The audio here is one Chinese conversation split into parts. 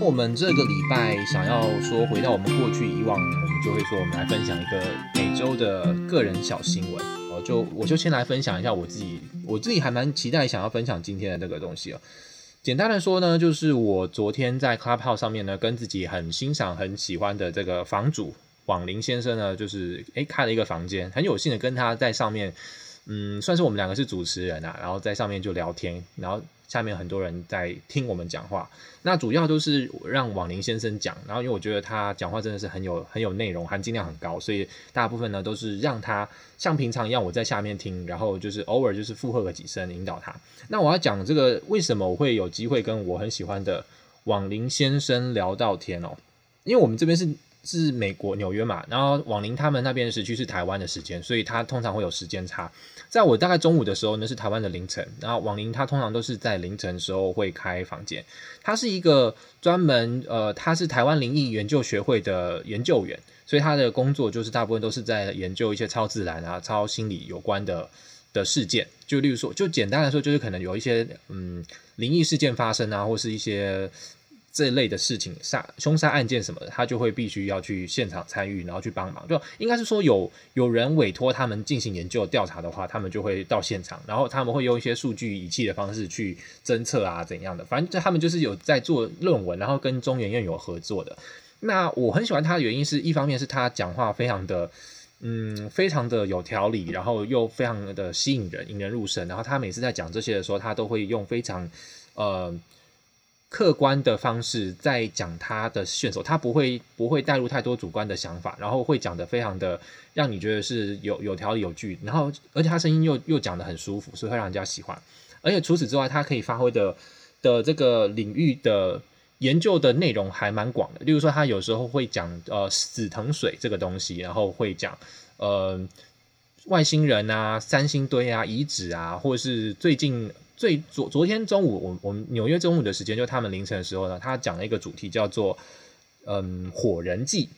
我们这个礼拜想要说回到我们过去以往，我们就会说我们来分享一个每周的个人小新闻哦。就我就先来分享一下我自己，我自己还蛮期待想要分享今天的这个东西哦。简单的说呢，就是我昨天在 Clubhouse 上面呢，跟自己很欣赏、很喜欢的这个房主网林先生呢，就是诶开了一个房间，很有幸的跟他在上面，嗯，算是我们两个是主持人啊，然后在上面就聊天，然后。下面很多人在听我们讲话，那主要都是让网林先生讲，然后因为我觉得他讲话真的是很有很有内容，含金量很高，所以大部分呢都是让他像平常一样我在下面听，然后就是偶尔就是附和个几声引导他。那我要讲这个为什么我会有机会跟我很喜欢的网林先生聊到天哦，因为我们这边是。是美国纽约嘛，然后网林他们那边的时区是台湾的时间，所以他通常会有时间差。在我大概中午的时候呢，是台湾的凌晨，然后网林他通常都是在凌晨的时候会开房间。他是一个专门呃，他是台湾灵异研究学会的研究员，所以他的工作就是大部分都是在研究一些超自然啊、超心理有关的的事件。就例如说，就简单来说，就是可能有一些嗯灵异事件发生啊，或是一些。这类的事情，杀凶杀案件什么的，他就会必须要去现场参与，然后去帮忙。就应该是说有有人委托他们进行研究调查的话，他们就会到现场，然后他们会用一些数据仪器的方式去侦测啊怎样的。反正他们就是有在做论文，然后跟中研院有合作的。那我很喜欢他的原因是一方面是他讲话非常的嗯非常的有条理，然后又非常的吸引人，引人入胜。然后他每次在讲这些的时候，他都会用非常呃。客观的方式在讲他的选手，他不会不会带入太多主观的想法，然后会讲得非常的让你觉得是有有条理有据，然后而且他声音又又讲得很舒服，所以会让人家喜欢。而且除此之外，他可以发挥的的这个领域的研究的内容还蛮广的。例如说，他有时候会讲呃死藤水这个东西，然后会讲呃外星人啊、三星堆啊、遗址啊，或者是最近。最昨昨天中午，我我们纽约中午的时间，就他们凌晨的时候呢，他讲了一个主题叫做“嗯火人祭”。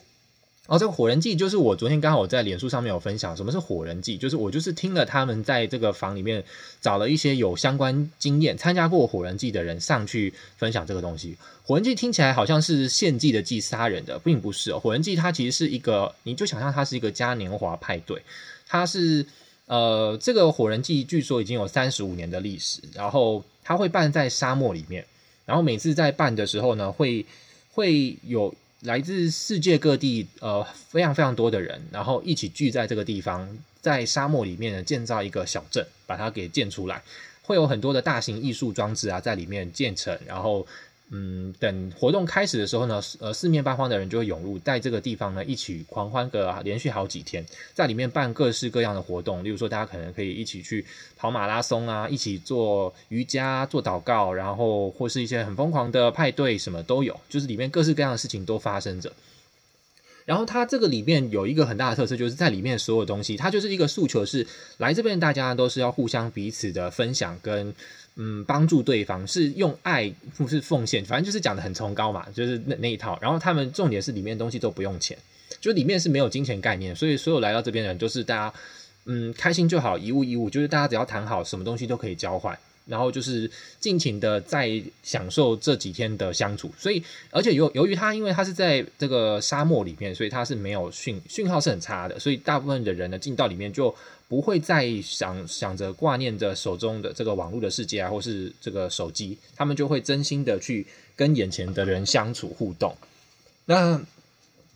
然后这个火人祭就是我昨天刚好我在脸书上面有分享，什么是火人祭？就是我就是听了他们在这个房里面找了一些有相关经验、参加过火人祭的人上去分享这个东西。火人祭听起来好像是献祭的祭，杀人的，并不是哦。火人祭它其实是一个，你就想象它是一个嘉年华派对，它是。呃，这个火人祭据说已经有三十五年的历史，然后它会办在沙漠里面，然后每次在办的时候呢，会会有来自世界各地呃非常非常多的人，然后一起聚在这个地方，在沙漠里面呢建造一个小镇，把它给建出来，会有很多的大型艺术装置啊在里面建成，然后。嗯，等活动开始的时候呢，呃，四面八方的人就会涌入，在这个地方呢，一起狂欢个连续好几天，在里面办各式各样的活动，例如说，大家可能可以一起去跑马拉松啊，一起做瑜伽、做祷告，然后或是一些很疯狂的派对，什么都有，就是里面各式各样的事情都发生着。然后它这个里面有一个很大的特色，就是在里面所有东西，它就是一个诉求是，来这边大家都是要互相彼此的分享跟。嗯，帮助对方是用爱，不是奉献，反正就是讲的很崇高嘛，就是那那一套。然后他们重点是里面东西都不用钱，就里面是没有金钱概念，所以所有来到这边的人都是大家嗯开心就好，一物一物，就是大家只要谈好，什么东西都可以交换，然后就是尽情的在享受这几天的相处。所以，而且由由于他因为他是在这个沙漠里面，所以他是没有讯讯号是很差的，所以大部分的人呢进到里面就。不会再想想着挂念着手中的这个网络的世界啊，或是这个手机，他们就会真心的去跟眼前的人相处互动。那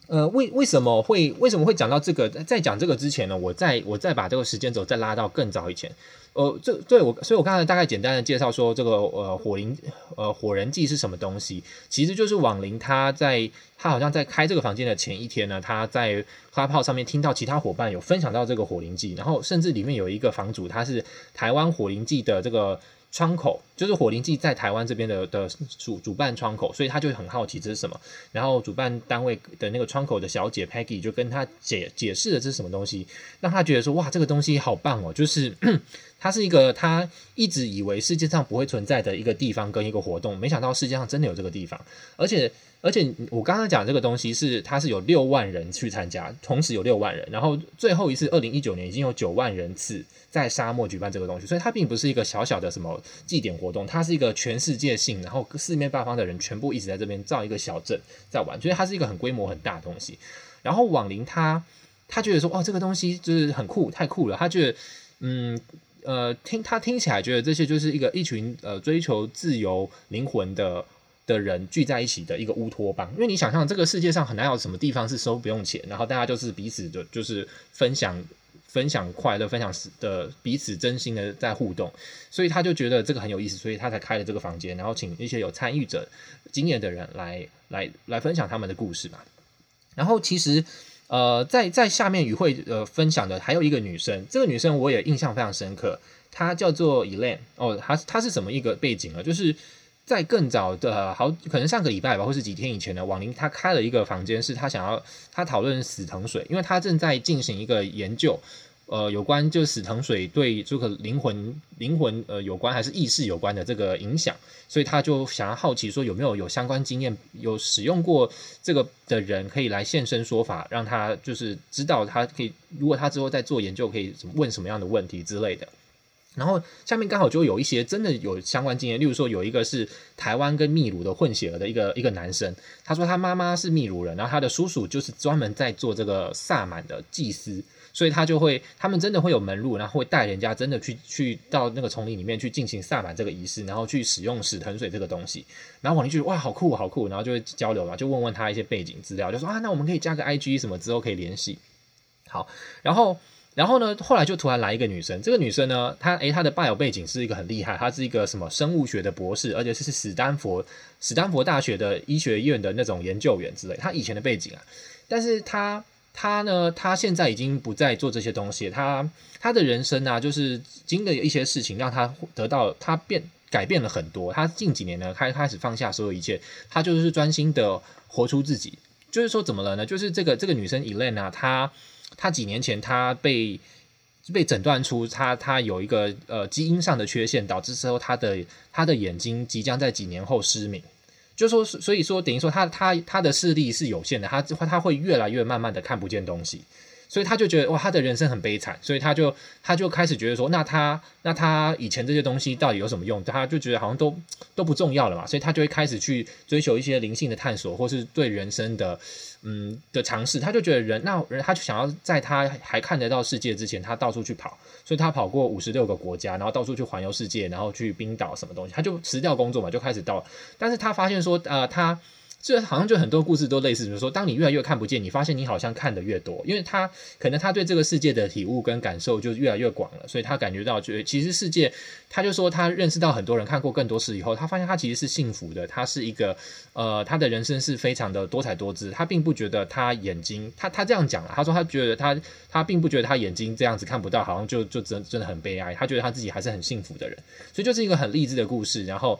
呃，为为什么会为什么会讲到这个？在讲这个之前呢，我再我再把这个时间轴再拉到更早以前。呃，这对我，所以我刚才大概简单的介绍说，这个呃火灵呃火人祭是什么东西，其实就是网林他在他好像在开这个房间的前一天呢，他在花炮上面听到其他伙伴有分享到这个火灵祭，然后甚至里面有一个房主，他是台湾火灵祭的这个。窗口就是火灵祭在台湾这边的的主主办窗口，所以他就很好奇这是什么。然后主办单位的那个窗口的小姐 Peggy 就跟他解解释了这是什么东西，让他觉得说哇，这个东西好棒哦！就是它是一个他一直以为世界上不会存在的一个地方跟一个活动，没想到世界上真的有这个地方，而且。而且我刚刚讲这个东西是，它是有六万人去参加，同时有六万人，然后最后一次二零一九年已经有九万人次在沙漠举办这个东西，所以它并不是一个小小的什么祭典活动，它是一个全世界性，然后四面八方的人全部一直在这边造一个小镇在玩，所以它是一个很规模很大的东西。然后网林他他觉得说，哦，这个东西就是很酷，太酷了，他觉得嗯呃听他听起来觉得这些就是一个一群呃追求自由灵魂的。的人聚在一起的一个乌托邦，因为你想象这个世界上很难有什么地方是收不用钱，然后大家就是彼此的，就是分享分享快乐，分享的彼此真心的在互动，所以他就觉得这个很有意思，所以他才开了这个房间，然后请一些有参与者经验的人来来来分享他们的故事嘛。然后其实呃，在在下面与会呃分享的还有一个女生，这个女生我也印象非常深刻，她叫做 Elaine 哦，她她是什么一个背景呢？就是。在更早的好，可能上个礼拜吧，或是几天以前呢，网林她开了一个房间，是她想要她讨论死藤水，因为她正在进行一个研究，呃，有关就死藤水对这个灵魂灵魂呃有关还是意识有关的这个影响，所以他就想要好奇说有没有有相关经验有使用过这个的人可以来现身说法，让他就是知道他可以，如果他之后在做研究可以问什么样的问题之类的。然后下面刚好就有一些真的有相关经验，例如说有一个是台湾跟秘鲁的混血儿的一个一个男生，他说他妈妈是秘鲁人，然后他的叔叔就是专门在做这个萨满的祭司，所以他就会他们真的会有门路，然后会带人家真的去去到那个丛林里面去进行萨满这个仪式，然后去使用死藤水这个东西。然后网林就觉得哇好酷好酷，然后就会交流嘛，就问问他一些背景资料，就说啊那我们可以加个 IG 什么之后可以联系。好，然后。然后呢，后来就突然来一个女生。这个女生呢，她诶，她的 bio 背景是一个很厉害，她是一个什么生物学的博士，而且是史丹佛史丹佛大学的医学院的那种研究员之类。她以前的背景啊，但是她她呢，她现在已经不再做这些东西。她她的人生啊，就是经历一些事情，让她得到她变改变了很多。她近几年呢，开开始放下所有一切，她就是专心的活出自己。就是说怎么了呢？就是这个这个女生 Elaine 啊，她。他几年前，她被被诊断出他他有一个呃基因上的缺陷，导致之后他的他的眼睛即将在几年后失明。就说所以说等于说他他他的视力是有限的，他他会越来越慢慢的看不见东西。所以他就觉得哇，他的人生很悲惨，所以他就他就开始觉得说，那他那他以前这些东西到底有什么用？他就觉得好像都都不重要了嘛，所以他就会开始去追求一些灵性的探索，或是对人生的嗯的尝试。他就觉得人那人他就想要在他还看得到世界之前，他到处去跑，所以他跑过五十六个国家，然后到处去环游世界，然后去冰岛什么东西，他就辞掉工作嘛，就开始到，但是他发现说，呃，他。这好像就很多故事都类似，比如说，当你越来越看不见，你发现你好像看得越多，因为他可能他对这个世界的体悟跟感受就越来越广了，所以他感觉到，觉其实世界，他就说他认识到很多人看过更多事以后，他发现他其实是幸福的，他是一个呃，他的人生是非常的多彩多姿，他并不觉得他眼睛，他他这样讲了，他说他觉得他他并不觉得他眼睛这样子看不到，好像就就真真的很悲哀，他觉得他自己还是很幸福的人，所以就是一个很励志的故事，然后。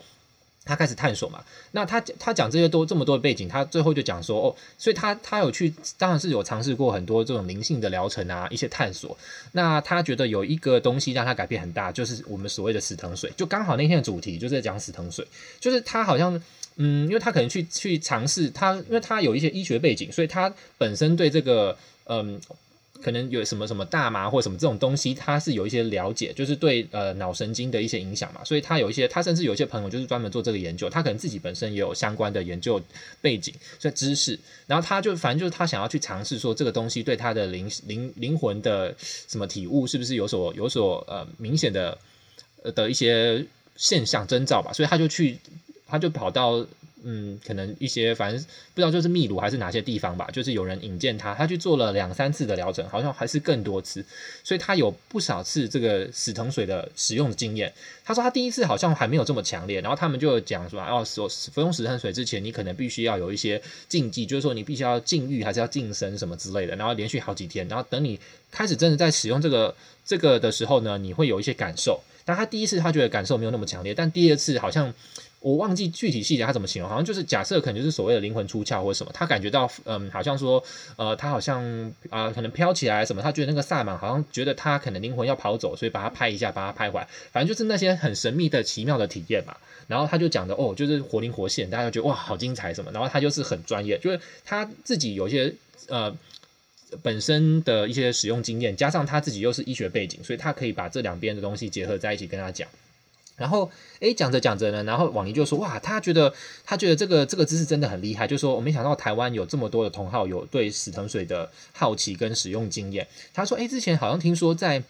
他开始探索嘛，那他他讲这些都这么多的背景，他最后就讲说哦，所以他他有去，当然是有尝试过很多这种灵性的疗程啊，一些探索。那他觉得有一个东西让他改变很大，就是我们所谓的死藤水。就刚好那天的主题就是在讲死藤水，就是他好像嗯，因为他可能去去尝试他，因为他有一些医学背景，所以他本身对这个嗯。可能有什么什么大麻或什么这种东西，他是有一些了解，就是对呃脑神经的一些影响嘛，所以他有一些，他甚至有一些朋友就是专门做这个研究，他可能自己本身也有相关的研究背景，所以知识，然后他就反正就是他想要去尝试说这个东西对他的灵灵灵魂的什么体悟是不是有所有所呃明显的呃的一些现象征兆吧，所以他就去，他就跑到。嗯，可能一些反正不知道就是秘鲁还是哪些地方吧，就是有人引荐他，他去做了两三次的疗程，好像还是更多次，所以他有不少次这个死藤水的使用的经验。他说他第一次好像还没有这么强烈，然后他们就讲说，哦，所服用死藤水之前，你可能必须要有一些禁忌，就是说你必须要禁欲还是要净身什么之类的，然后连续好几天，然后等你开始真的在使用这个这个的时候呢，你会有一些感受。但他第一次他觉得感受没有那么强烈，但第二次好像。我忘记具体细节他怎么形容，好像就是假设可能就是所谓的灵魂出窍或者什么，他感觉到嗯，好像说呃，他好像啊、可能飘起来什么，他觉得那个萨满好像觉得他可能灵魂要跑走，所以把他拍一下，把他拍回来，反正就是那些很神秘的奇妙的体验嘛。然后他就讲的哦，就是活灵活现，大家就觉得哇，好精彩什么。然后他就是很专业，就是他自己有一些呃本身的一些使用经验，加上他自己又是医学背景，所以他可以把这两边的东西结合在一起跟他讲。然后，诶，讲着讲着呢，然后网宁就说：“哇，他觉得他觉得这个这个知识真的很厉害，就说我没想到台湾有这么多的同好有对死藤水的好奇跟使用经验。他说：诶，之前好像听说在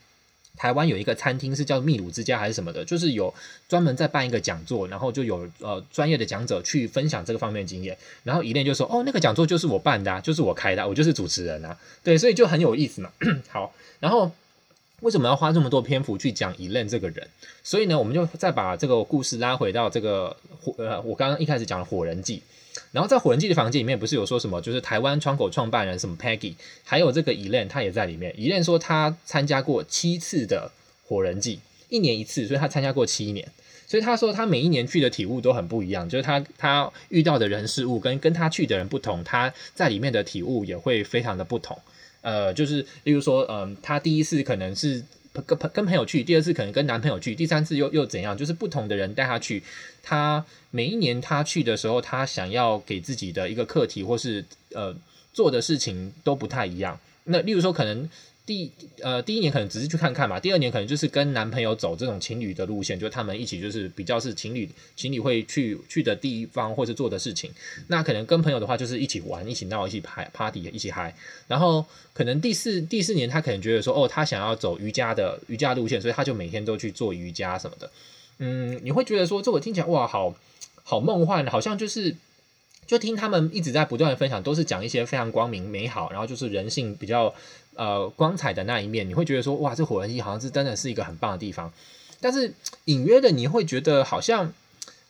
台湾有一个餐厅是叫秘鲁之家还是什么的，就是有专门在办一个讲座，然后就有呃专业的讲者去分享这个方面的经验。然后伊莲就说：哦，那个讲座就是我办的啊，就是我开的，我就是主持人啊，对，所以就很有意思嘛。好，然后。”为什么要花这么多篇幅去讲 Elaine 这个人？所以呢，我们就再把这个故事拉回到这个火呃，我刚刚一开始讲的火人祭。然后在火人祭的房间里面，不是有说什么？就是台湾窗口创办人什么 Peggy，还有这个 Elaine，他也在里面。Elaine 说他参加过七次的火人祭，一年一次，所以他参加过七年。所以他说他每一年去的体悟都很不一样，就是他他遇到的人事物跟跟他去的人不同，他在里面的体悟也会非常的不同。呃，就是例如说，嗯、呃，他第一次可能是跟朋跟朋友去，第二次可能跟男朋友去，第三次又又怎样？就是不同的人带他去，他每一年他去的时候，他想要给自己的一个课题或是呃做的事情都不太一样。那例如说，可能。第呃第一年可能只是去看看嘛，第二年可能就是跟男朋友走这种情侣的路线，就他们一起就是比较是情侣情侣会去去的地方或是做的事情。那可能跟朋友的话就是一起玩、一起闹、一起拍 party、一起嗨。然后可能第四第四年他可能觉得说哦，他想要走瑜伽的瑜伽路线，所以他就每天都去做瑜伽什么的。嗯，你会觉得说这我听起来哇，好好梦幻，好像就是。就听他们一直在不断的分享，都是讲一些非常光明美好，然后就是人性比较呃光彩的那一面。你会觉得说，哇，这火人祭好像是真的是一个很棒的地方。但是隐约的你会觉得好像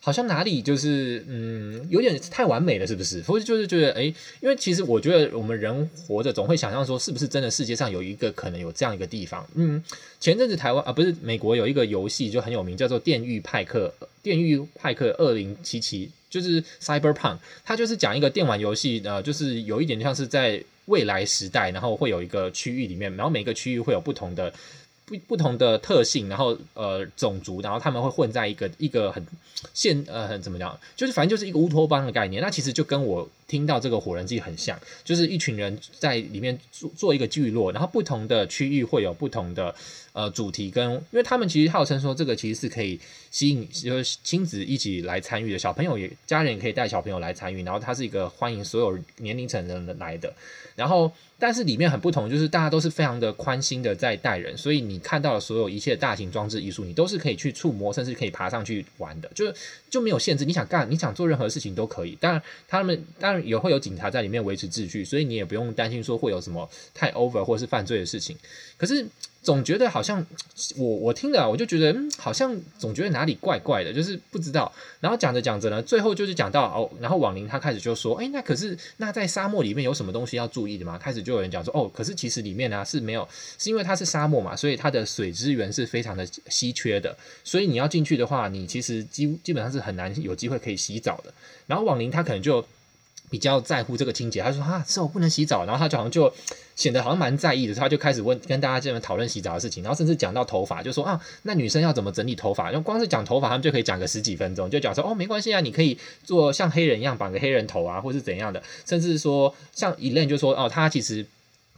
好像哪里就是嗯有点太完美了，是不是？或者就是觉得诶，因为其实我觉得我们人活着总会想象说，是不是真的世界上有一个可能有这样一个地方？嗯，前阵子台湾啊不是美国有一个游戏就很有名，叫做《电狱派克》，《电狱派克二零七七》。就是 Cyberpunk，它就是讲一个电玩游戏，呃，就是有一点像是在未来时代，然后会有一个区域里面，然后每个区域会有不同的不不同的特性，然后呃种族，然后他们会混在一个一个很现呃很怎么讲，就是反正就是一个乌托邦的概念。那其实就跟我听到这个火人祭很像，就是一群人在里面做做一个聚落，然后不同的区域会有不同的。呃，主题跟，因为他们其实号称说这个其实是可以吸引就是亲子一起来参与的，小朋友也家人也可以带小朋友来参与，然后它是一个欢迎所有年龄层的人来的，然后但是里面很不同，就是大家都是非常的宽心的在带人，所以你看到的所有一切大型装置艺术，你都是可以去触摸，甚至可以爬上去玩的，就是就没有限制，你想干你想做任何事情都可以。当然他们当然也会有警察在里面维持秩序，所以你也不用担心说会有什么太 over 或是犯罪的事情，可是。总觉得好像我我听了，我就觉得嗯，好像总觉得哪里怪怪的，就是不知道。然后讲着讲着呢，最后就是讲到哦，然后网宁他开始就说，哎，那可是那在沙漠里面有什么东西要注意的吗？开始就有人讲说，哦，可是其实里面呢、是没有，是因为它是沙漠嘛，所以它的水资源是非常的稀缺的，所以你要进去的话，你其实基基本上是很难有机会可以洗澡的。然后网宁他可能就。比较在乎这个清洁，他说啊，是我不能洗澡，然后他就好像就显得好像蛮在意的，他就开始问跟大家这边讨论洗澡的事情，然后甚至讲到头发，就说啊，那女生要怎么整理头发？就光是讲头发，他们就可以讲个十几分钟，就讲说哦，没关系啊，你可以做像黑人一样绑个黑人头啊，或是怎样的，甚至说像 Elaine 就说哦，他其实。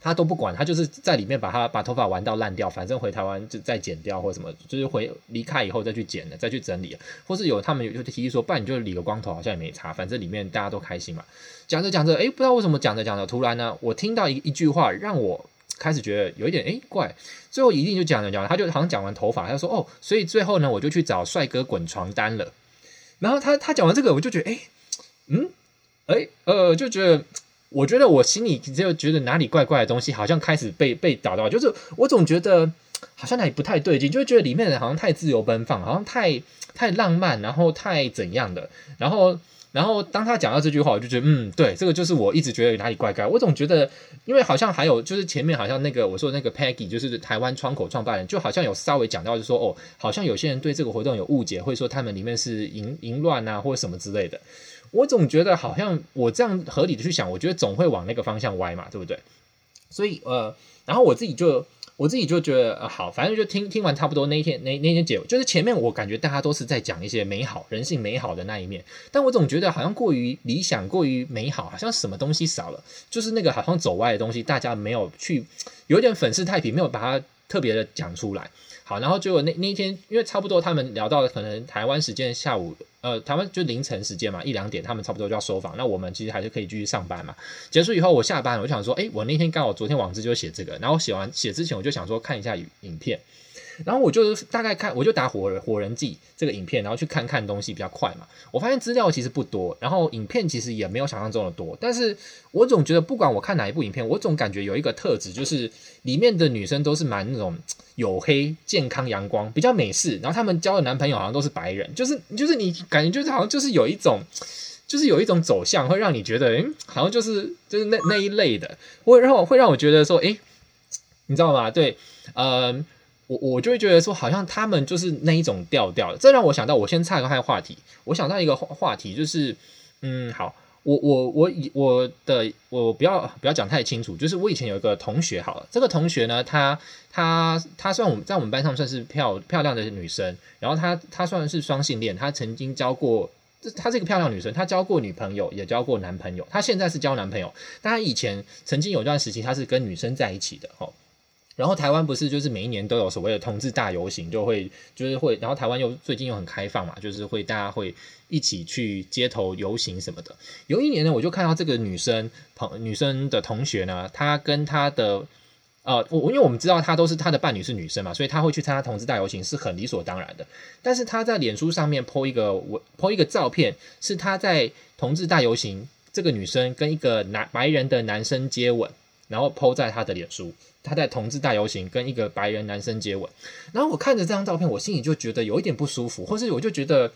他都不管，他就是在里面把他把头发玩到烂掉，反正回台湾就再剪掉或什么，就是回离开以后再去剪的，再去整理，或是有他们有就提议说，不然你就理个光头，好像也没差，反正里面大家都开心嘛。讲着讲着，哎，不知道为什么讲着讲着，突然呢，我听到一一句话，让我开始觉得有一点哎怪。最后一定就讲着讲着，他就好像讲完头发，他说哦，所以最后呢，我就去找帅哥滚床单了。然后他他讲完这个，我就觉得哎，嗯，哎，呃，就觉得。我觉得我心里就觉得哪里怪怪的东西，好像开始被被找到，就是我总觉得好像哪里不太对劲，就觉得里面的人好像太自由奔放，好像太太浪漫，然后太怎样的，然后然后当他讲到这句话，我就觉得，嗯，对，这个就是我一直觉得哪里怪怪。我总觉得，因为好像还有就是前面好像那个我说那个 Peggy，就是台湾窗口创办人，就好像有稍微讲到，就是说哦，好像有些人对这个活动有误解，会说他们里面是淫淫乱啊，或者什么之类的。我总觉得好像我这样合理的去想，我觉得总会往那个方向歪嘛，对不对？所以呃，然后我自己就。我自己就觉得呃好，反正就听听完差不多那天那那天结尾，就是前面我感觉大家都是在讲一些美好人性美好的那一面，但我总觉得好像过于理想过于美好，好像什么东西少了，就是那个好像走歪的东西，大家没有去有点粉饰太平，没有把它特别的讲出来。好，然后结果那那一天，因为差不多他们聊到了可能台湾时间下午，呃，台湾就凌晨时间嘛，一两点，他们差不多就要收房，那我们其实还是可以继续上班嘛。结束以后，我下班，我就想说，哎，我那天刚好昨天网志就写这个，然后写完写之前，我就想说看一下影片。然后我就大概看，我就打火《火人记》这个影片，然后去看看东西比较快嘛。我发现资料其实不多，然后影片其实也没有想象中的多。但是我总觉得，不管我看哪一部影片，我总感觉有一个特质，就是里面的女生都是蛮那种黝黑、健康、阳光，比较美式。然后她们交的男朋友好像都是白人，就是就是你感觉就是好像就是有一种，就是有一种走向，会让你觉得，诶，好像就是就是那那一类的，会让我会让我觉得说，诶，你知道吗？对，嗯。我我就会觉得说，好像他们就是那一种调调，这让我想到，我先岔开话题，我想到一个话话题，就是，嗯，好，我我我以我的我不要不要讲太清楚，就是我以前有一个同学，好了，这个同学呢，她她她算我们在我们班上算是漂漂亮的女生，然后她她算是双性恋，她曾经交过，她是一个漂亮女生，她交过女朋友，也交过男朋友，她现在是交男朋友，但她以前曾经有段时期，她是跟女生在一起的，齁。然后台湾不是就是每一年都有所谓的同志大游行，就会就是会，然后台湾又最近又很开放嘛，就是会大家会一起去街头游行什么的。有一年呢，我就看到这个女生朋女生的同学呢，她跟她的呃，我因为我们知道她都是她的伴侣是女生嘛，所以她会去参加同志大游行是很理所当然的。但是她在脸书上面 po 一个我 po 一个照片，是她在同志大游行，这个女生跟一个男白人的男生接吻，然后 po 在她的脸书。他在同志大游行跟一个白人男生接吻，然后我看着这张照片，我心里就觉得有一点不舒服，或是我就觉得，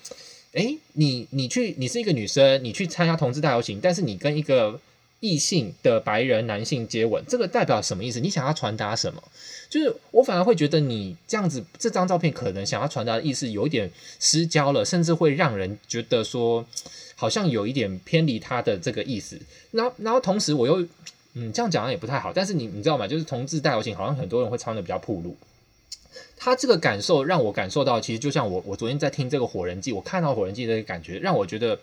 诶，你你去，你是一个女生，你去参加同志大游行，但是你跟一个异性的白人男性接吻，这个代表什么意思？你想要传达什么？就是我反而会觉得你这样子，这张照片可能想要传达的意思有一点失焦了，甚至会让人觉得说，好像有一点偏离他的这个意思。然后，然后同时我又。嗯，这样讲也不太好，但是你你知道吗？就是同志大游行，好像很多人会穿的比较暴露。他这个感受让我感受到，其实就像我我昨天在听这个火人祭，我看到火人祭的感觉，让我觉得，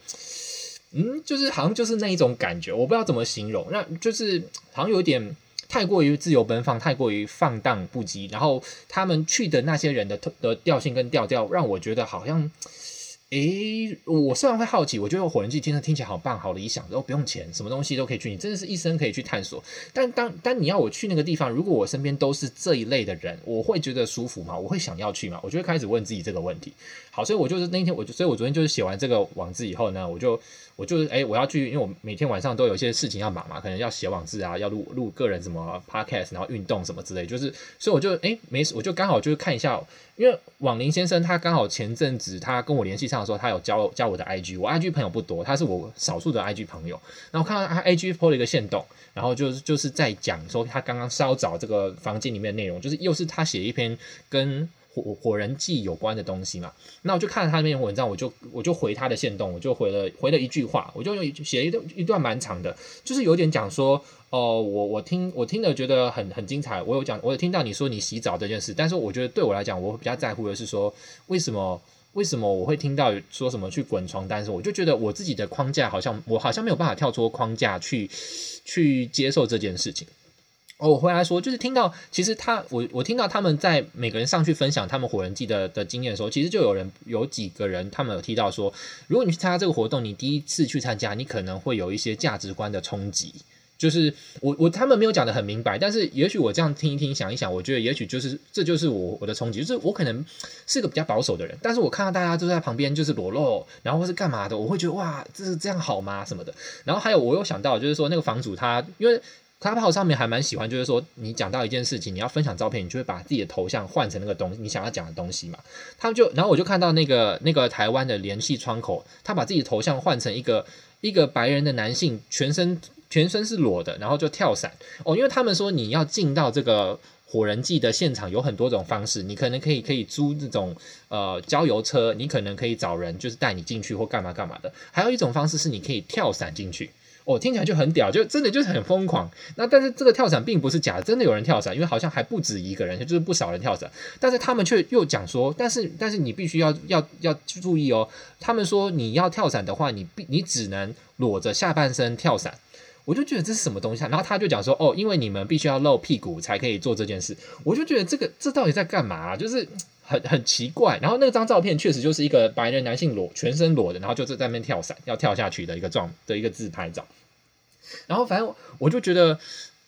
嗯，就是好像就是那一种感觉，我不知道怎么形容，那就是好像有点太过于自由奔放，太过于放荡不羁，然后他们去的那些人的的调性跟调调，让我觉得好像。诶，我虽然会好奇，我觉得火人祭听着听起来好棒、好理想，然后不用钱，什么东西都可以去，你真的是一生可以去探索。但当当你要我去那个地方，如果我身边都是这一类的人，我会觉得舒服吗？我会想要去吗？我就会开始问自己这个问题。好，所以我就是那天，我就，所以我昨天就是写完这个网志以后呢，我就。我就是哎，我要去，因为我每天晚上都有一些事情要忙嘛，可能要写网志啊，要录录个人什么 podcast，然后运动什么之类，就是，所以我就哎没事，我就刚好就是看一下，因为网林先生他刚好前阵子他跟我联系上的时候，他有加加我的 IG，我 IG 朋友不多，他是我少数的 IG 朋友，然后看到他 IG 破了一个线动，然后就是就是在讲说他刚刚稍早这个房间里面的内容，就是又是他写一篇跟。火火人祭有关的东西嘛，那我就看了他那篇文章，我就我就回他的线动，我就回了回了一句话，我就用写了一段一段蛮长的，就是有点讲说，哦、我我听我听了觉得很很精彩，我有讲我有听到你说你洗澡这件事，但是我觉得对我来讲，我比较在乎的是说，为什么为什么我会听到说什么去滚床单时，我就觉得我自己的框架好像我好像没有办法跳出框架去去接受这件事情。哦，我回来说，就是听到，其实他，我我听到他们在每个人上去分享他们火人记的的经验的时候，其实就有人有几个人，他们有提到说，如果你去参加这个活动，你第一次去参加，你可能会有一些价值观的冲击。就是我我他们没有讲得很明白，但是也许我这样听一听，想一想，我觉得也许就是这就是我我的冲击，就是我可能是个比较保守的人，但是我看到大家都在旁边就是裸露，然后或是干嘛的，我会觉得哇，这是这样好吗？什么的。然后还有我又想到，就是说那个房主他因为。Clubhouse 上面还蛮喜欢，就是说你讲到一件事情，你要分享照片，你就会把自己的头像换成那个东西，你想要讲的东西嘛。他就，然后我就看到那个那个台湾的联系窗口，他把自己的头像换成一个一个白人的男性，全身全身是裸的，然后就跳伞哦，因为他们说你要进到这个。火人祭的现场有很多种方式，你可能可以可以租这种呃郊游车，你可能可以找人就是带你进去或干嘛干嘛的。还有一种方式是你可以跳伞进去，哦，听起来就很屌，就真的就是很疯狂。那但是这个跳伞并不是假的，真的有人跳伞，因为好像还不止一个人，就是不少人跳伞。但是他们却又讲说，但是但是你必须要要要注意哦，他们说你要跳伞的话，你必你只能裸着下半身跳伞。我就觉得这是什么东西啊？然后他就讲说，哦，因为你们必须要露屁股才可以做这件事。我就觉得这个这到底在干嘛啊？就是很很奇怪。然后那张照片确实就是一个白人男性裸全身裸的，然后就在那边跳伞要跳下去的一个状的一个自拍照。然后反正我就觉得。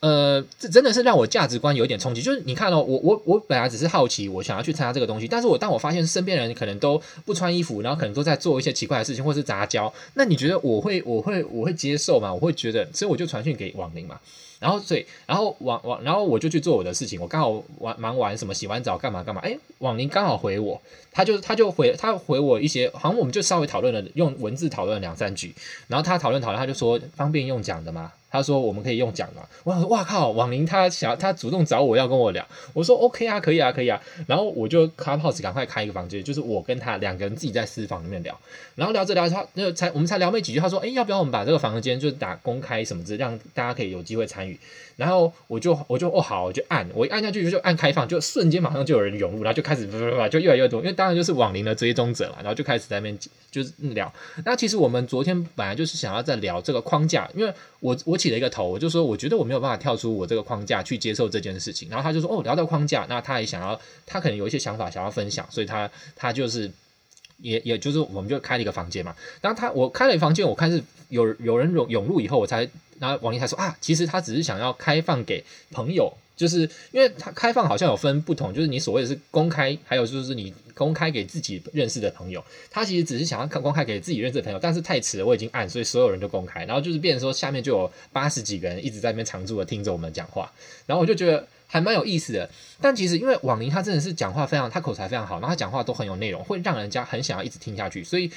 呃，这真的是让我价值观有一点冲击。就是你看哦，我我我本来只是好奇，我想要去参加这个东西，但是我当我发现身边人可能都不穿衣服，然后可能都在做一些奇怪的事情，或是杂交，那你觉得我会我会我会接受吗？我会觉得，所以我就传讯给网林嘛。然后所以，然后网网，然后我就去做我的事情。我刚好玩忙完什么，洗完澡干嘛干嘛。哎，网林刚好回我，他就他就回他回我一些，好像我们就稍微讨论了，用文字讨论两三句。然后他讨论讨论，他就说方便用讲的吗？他说我们可以用讲嘛？我想说哇靠，网宁他想他主动找我要跟我聊，我说 OK 啊，可以啊，可以啊。然后我就 Clubhouse 赶快开一个房间，就是我跟他两个人自己在私房里面聊。然后聊着聊着，他那才我们才聊没几句，他说哎，要不要我们把这个房间就是打公开什么之，让大家可以有机会参与。然后我就我就哦好，我就按我一按下去就按开放，就瞬间马上就有人涌入，然后就开始叭叭叭就越来越多，因为当然就是网林的追踪者嘛，然后就开始在那边就是聊。那其实我们昨天本来就是想要在聊这个框架，因为我我起了一个头，我就说我觉得我没有办法跳出我这个框架去接受这件事情。然后他就说哦，聊到框架，那他也想要，他可能有一些想法想要分享，所以他他就是也也就是我们就开了一个房间嘛。然后他我开了房间，我看是有有人涌涌入以后，我才。然后王林才说啊，其实他只是想要开放给朋友，就是因为他开放好像有分不同，就是你所谓的是公开，还有就是你公开给自己认识的朋友，他其实只是想要看公开给自己认识的朋友，但是太迟了，我已经按，所以所有人都公开，然后就是变成说下面就有八十几个人一直在那边常驻的听着我们讲话，然后我就觉得还蛮有意思的。但其实因为王林他真的是讲话非常，他口才非常好，然后他讲话都很有内容，会让人家很想要一直听下去，所以。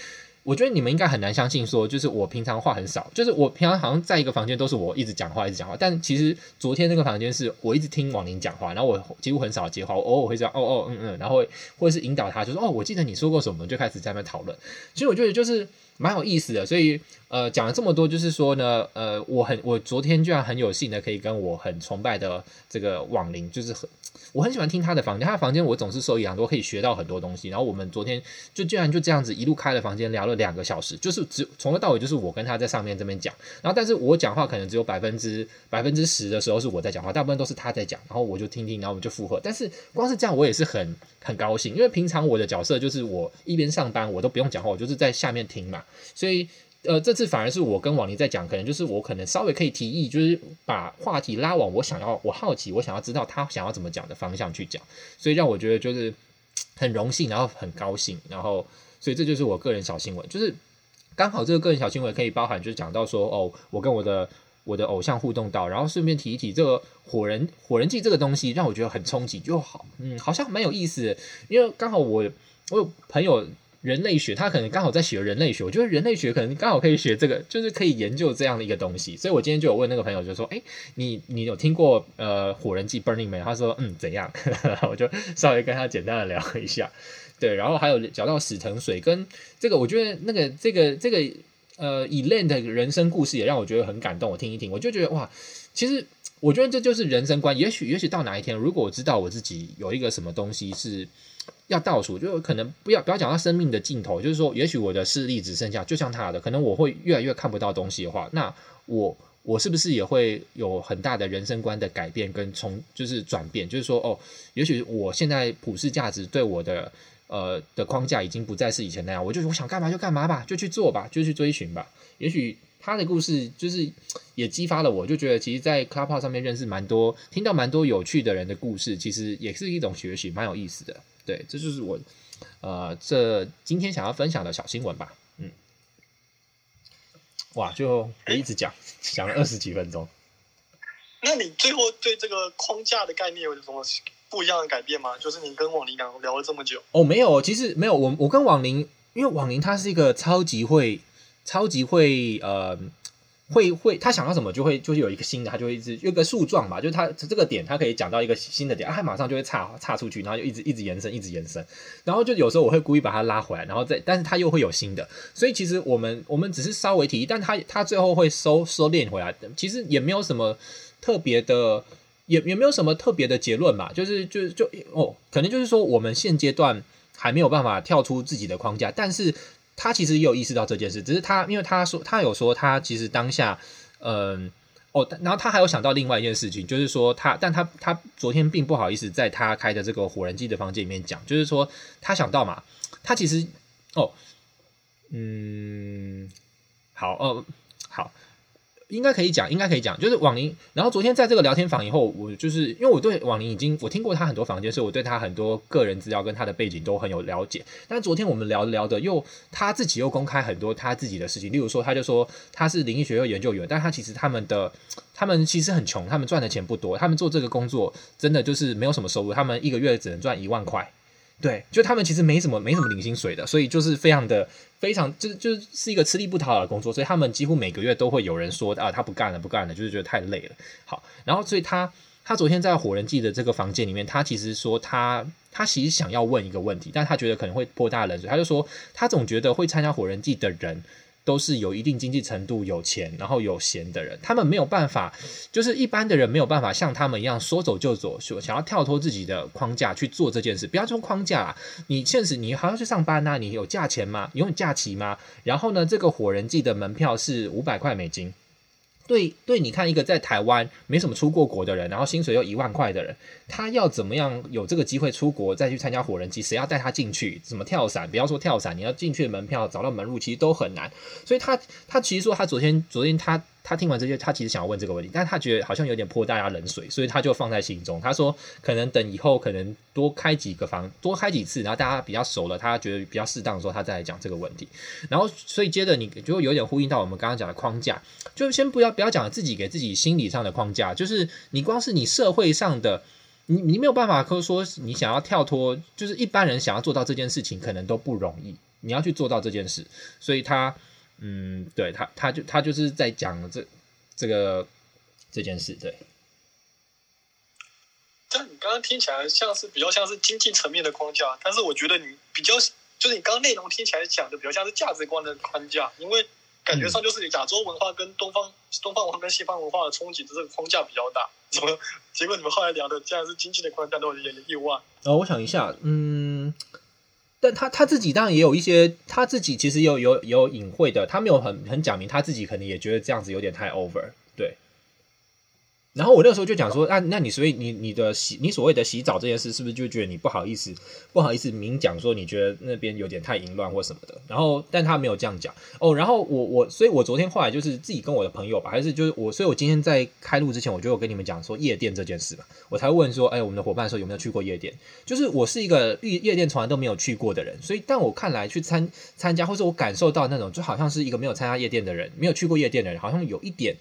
我觉得你们应该很难相信，说就是我平常话很少，就是我平常好像在一个房间都是我一直讲话，一直讲话。但其实昨天那个房间是我一直听王宁讲话，然后我几乎很少接话，我偶尔会这样哦哦嗯嗯，然后或者是引导他，就说哦，我记得你说过什么，就开始在那讨论。所以我觉得就是蛮有意思的。所以呃，讲了这么多，就是说呢，呃，我很我昨天居然很有幸的可以跟我很崇拜的这个网宁，就是很。我很喜欢听他的房间，他的房间我总是受益良多，可以学到很多东西。然后我们昨天就居然就这样子一路开了房间，聊了两个小时，就是只从头到尾就是我跟他在上面这边讲。然后但是我讲话可能只有百分之百分之十的时候是我在讲话，大部分都是他在讲。然后我就听听，然后我们就附和。但是光是这样我也是很很高兴，因为平常我的角色就是我一边上班我都不用讲话，我就是在下面听嘛，所以。呃，这次反而是我跟王林在讲，可能就是我可能稍微可以提议，就是把话题拉往我想要、我好奇、我想要知道他想要怎么讲的方向去讲，所以让我觉得就是很荣幸，然后很高兴，然后所以这就是我个人小新闻，就是刚好这个个人小新闻可以包含，就是讲到说哦，我跟我的我的偶像互动到，然后顺便提一提这个火人火人祭这个东西，让我觉得很冲击，就好，嗯，好像蛮有意思的，因为刚好我我有朋友。人类学，他可能刚好在学人类学，我觉得人类学可能刚好可以学这个，就是可以研究这样的一个东西。所以我今天就有问那个朋友，就说：“哎，你你有听过呃火人祭 Burning man）？？” 他说：“嗯，怎样？” 我就稍微跟他简单的聊一下。对，然后还有讲到死藤水跟这个，我觉得那个这个这个呃 e l a n 的人生故事也让我觉得很感动。我听一听，我就觉得哇，其实我觉得这就是人生观。也许也许到哪一天，如果我知道我自己有一个什么东西是。要倒数，就可能不要不要讲到生命的尽头，就是说，也许我的视力只剩下，就像他的，可能我会越来越看不到东西的话，那我我是不是也会有很大的人生观的改变跟从就是转变？就是说，哦，也许我现在普世价值对我的呃的框架已经不再是以前那样，我就我想干嘛就干嘛吧，就去做吧，就去追寻吧。也 许他的故事就是也激发了我，就觉得其实，在 Clubhouse 上面认识蛮多，听到蛮多有趣的人的故事，其实也是一种学习，蛮有意思的。对，这就是我，呃，这今天想要分享的小新闻吧。嗯，哇，就我一直讲，讲了二十几分钟。那你最后对这个框架的概念有什么不一样的改变吗？就是你跟网林聊聊了这么久，哦，没有，其实没有，我我跟网林，因为网林他是一个超级会、超级会呃。会会，他想到什么就会就是有一个新的，他就会一直有一个树状吧，就是他这个点，他可以讲到一个新的点，他马上就会岔岔出去，然后就一直一直延伸，一直延伸，然后就有时候我会故意把他拉回来，然后再，但是他又会有新的，所以其实我们我们只是稍微提，但他他最后会收收敛回来，其实也没有什么特别的，也也没有什么特别的结论吧，就是就就哦，可能就是说我们现阶段还没有办法跳出自己的框架，但是。他其实也有意识到这件事，只是他因为他说他有说他其实当下，嗯，哦，然后他还有想到另外一件事情，就是说他，但他他昨天并不好意思在他开的这个火人机的房间里面讲，就是说他想到嘛，他其实哦，嗯，好，哦，应该可以讲，应该可以讲，就是网林。然后昨天在这个聊天房以后，我就是因为我对网林已经我听过他很多房间，所以我对他很多个人资料跟他的背景都很有了解。但昨天我们聊着聊的，又他自己又公开很多他自己的事情，例如说，他就说他是灵异学院研究员，但他其实他们的他们其实很穷，他们赚的钱不多，他们做这个工作真的就是没有什么收入，他们一个月只能赚一万块。对，就他们其实没什么没什么领薪水的，所以就是非常的非常就是就是一个吃力不讨好的工作，所以他们几乎每个月都会有人说啊，他不干了不干了，就是觉得太累了。好，然后所以他他昨天在火人记的这个房间里面，他其实说他他其实想要问一个问题，但他觉得可能会泼大冷水，他就说他总觉得会参加火人记的人。都是有一定经济程度、有钱，然后有闲的人，他们没有办法，就是一般的人没有办法像他们一样说走就走，说想要跳脱自己的框架去做这件事。不要说框架啦，你现实你还要去上班呐，你有假钱吗？你有假期吗？然后呢，这个火人季的门票是五百块美金。对对，你看一个在台湾没什么出过国的人，然后薪水又一万块的人，他要怎么样有这个机会出国再去参加火人祭？谁要带他进去？怎么跳伞？不要说跳伞，你要进去的门票找到门路其实都很难。所以他他其实说他昨天昨天他。他听完这些，他其实想要问这个问题，但他觉得好像有点泼大家冷水，所以他就放在心中。他说，可能等以后可能多开几个房，多开几次，然后大家比较熟了，他觉得比较适当的时候，他再来讲这个问题。然后，所以接着你就有点呼应到我们刚刚讲的框架，就先不要不要讲自己给自己心理上的框架，就是你光是你社会上的，你你没有办法说你想要跳脱，就是一般人想要做到这件事情，可能都不容易，你要去做到这件事，所以他。嗯，对他，他就他就是在讲这这个这件事，对。但你刚刚听起来像是比较像是经济层面的框架，但是我觉得你比较就是你刚刚内容听起来讲的比较像是价值观的框架，因为感觉上就是亚洲文化跟东方、嗯、东方文化跟西方文化的冲击的这个框架比较大，怎么结果你们后来聊的竟然是经济的框架，都有点意外。哦，我想一下，嗯。但他他自己当然也有一些，他自己其实有有有隐晦的，他没有很很讲明，他自己可能也觉得这样子有点太 over，然后我那时候就讲说，那、啊、那你所以你你的洗你所谓的洗澡这件事，是不是就觉得你不好意思不好意思明讲说你觉得那边有点太淫乱或什么的？然后但他没有这样讲哦。然后我我所以，我昨天后来就是自己跟我的朋友吧，还是就是我，所以我今天在开录之前，我就有跟你们讲说夜店这件事嘛，我才问说，哎，我们的伙伴说有没有去过夜店？就是我是一个夜夜店从来都没有去过的人，所以但我看来去参参加，或者我感受到那种就好像是一个没有参加夜店的人，没有去过夜店的人，好像有一点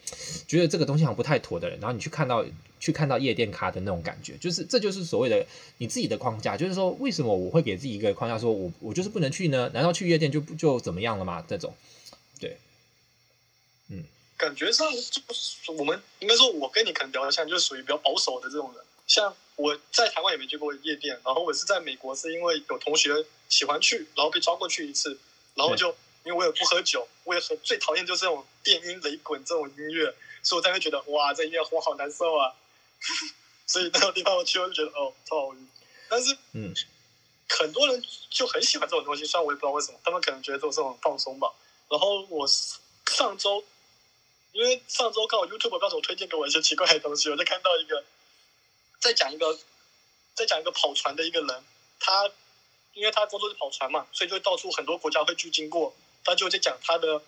觉得这个东西好像不太妥的人，然后你去看到。去看到夜店咖的那种感觉，就是这就是所谓的你自己的框架，就是说为什么我会给自己一个框架，说我我就是不能去呢？难道去夜店就就怎么样了吗？这种，对，嗯，感觉上就是我们应该说，我跟你可能比较像，就是属于比较保守的这种人。像我在台湾也没去过夜店，然后我是在美国，是因为有同学喜欢去，然后被抓过去一次，然后就因为我也不喝酒，我也很最讨厌就是这种电音雷滚这种音乐，所以我才会觉得哇，这音乐我好难受啊。所以那个地方我去，我就觉得哦，超好晕。但是，嗯，很多人就很喜欢这种东西，虽然我也不知道为什么，他们可能觉得这种很放松吧。然后我上周，因为上周刚好 YouTube 告诉我推荐给我一些奇怪的东西，我就看到一个在讲一个在讲一个跑船的一个人，他因为他工作是跑船嘛，所以就到处很多国家会去经过，他就在讲他的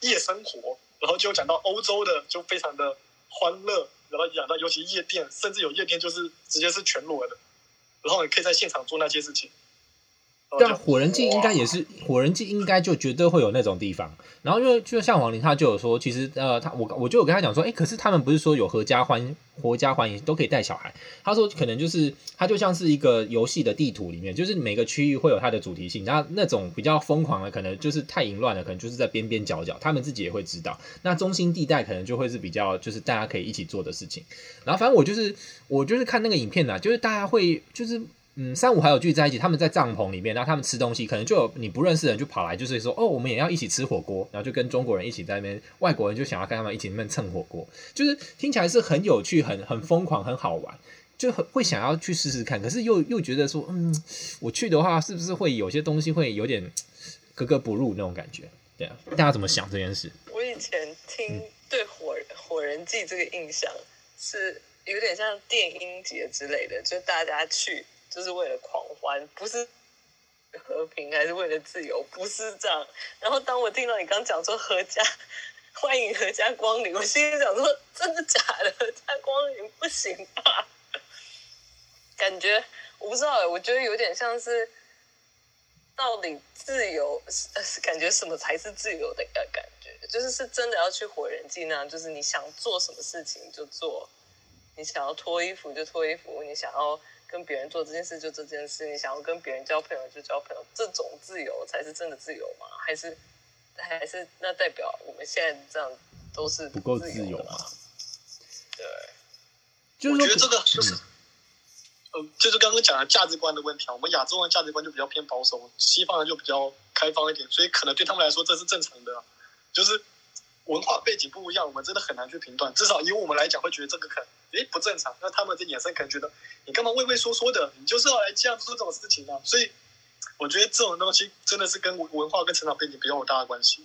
夜生活，然后就讲到欧洲的就非常的欢乐。然后讲到，尤其夜店，甚至有夜店就是直接是全裸的，然后你可以在现场做那些事情。但火人祭应该也是火人祭，应该就绝对会有那种地方。然后因为就像王林他就有说，其实呃他我我就有跟他讲说，哎，可是他们不是说有合家欢合家欢迎都可以带小孩？他说可能就是他就像是一个游戏的地图里面，就是每个区域会有它的主题性。然后那种比较疯狂的，可能就是太淫乱了，可能就是在边边角角，他们自己也会知道。那中心地带可能就会是比较就是大家可以一起做的事情。然后反正我就是我就是看那个影片啊，就是大家会就是。嗯，三五好友聚在一起，他们在帐篷里面，然后他们吃东西，可能就有你不认识的人就跑来，就是说，哦，我们也要一起吃火锅，然后就跟中国人一起在那边，外国人就想要跟他们一起那边蹭火锅，就是听起来是很有趣、很很疯狂、很好玩，就很会想要去试试看，可是又又觉得说，嗯，我去的话是不是会有些东西会有点格格不入那种感觉？对啊，大家怎么想这件事？我以前听对火人火人祭这个印象是有点像电音节之类的，就大家去。就是为了狂欢，不是和平，还是为了自由，不是这样。然后当我听到你刚讲说合家欢迎合家光临，我心里想说真的假的？合家光临不行吧？感觉我不知道，我觉得有点像是到底自由是感觉什么才是自由的感觉？就是是真的要去火人祭那样，就是你想做什么事情就做，你想要脱衣服就脱衣服，你想要。跟别人做这件事就这件事，你想要跟别人交朋友就交朋友，这种自由才是真的自由吗？还是还是那代表我们现在这样都是不够自由吗？对，就是我觉得这个就是，嗯、呃，就是刚刚讲的价值观的问题啊。我们亚洲人价值观就比较偏保守，西方人就比较开放一点，所以可能对他们来说这是正常的，就是文化背景不一样，我们真的很难去评断。至少以我们来讲，会觉得这个可能。诶，不正常。那他们的眼神可能觉得你干嘛畏畏缩缩的？你就是要来这样做这种事情啊！所以我觉得这种东西真的是跟文化跟成长背景比较有大的关系。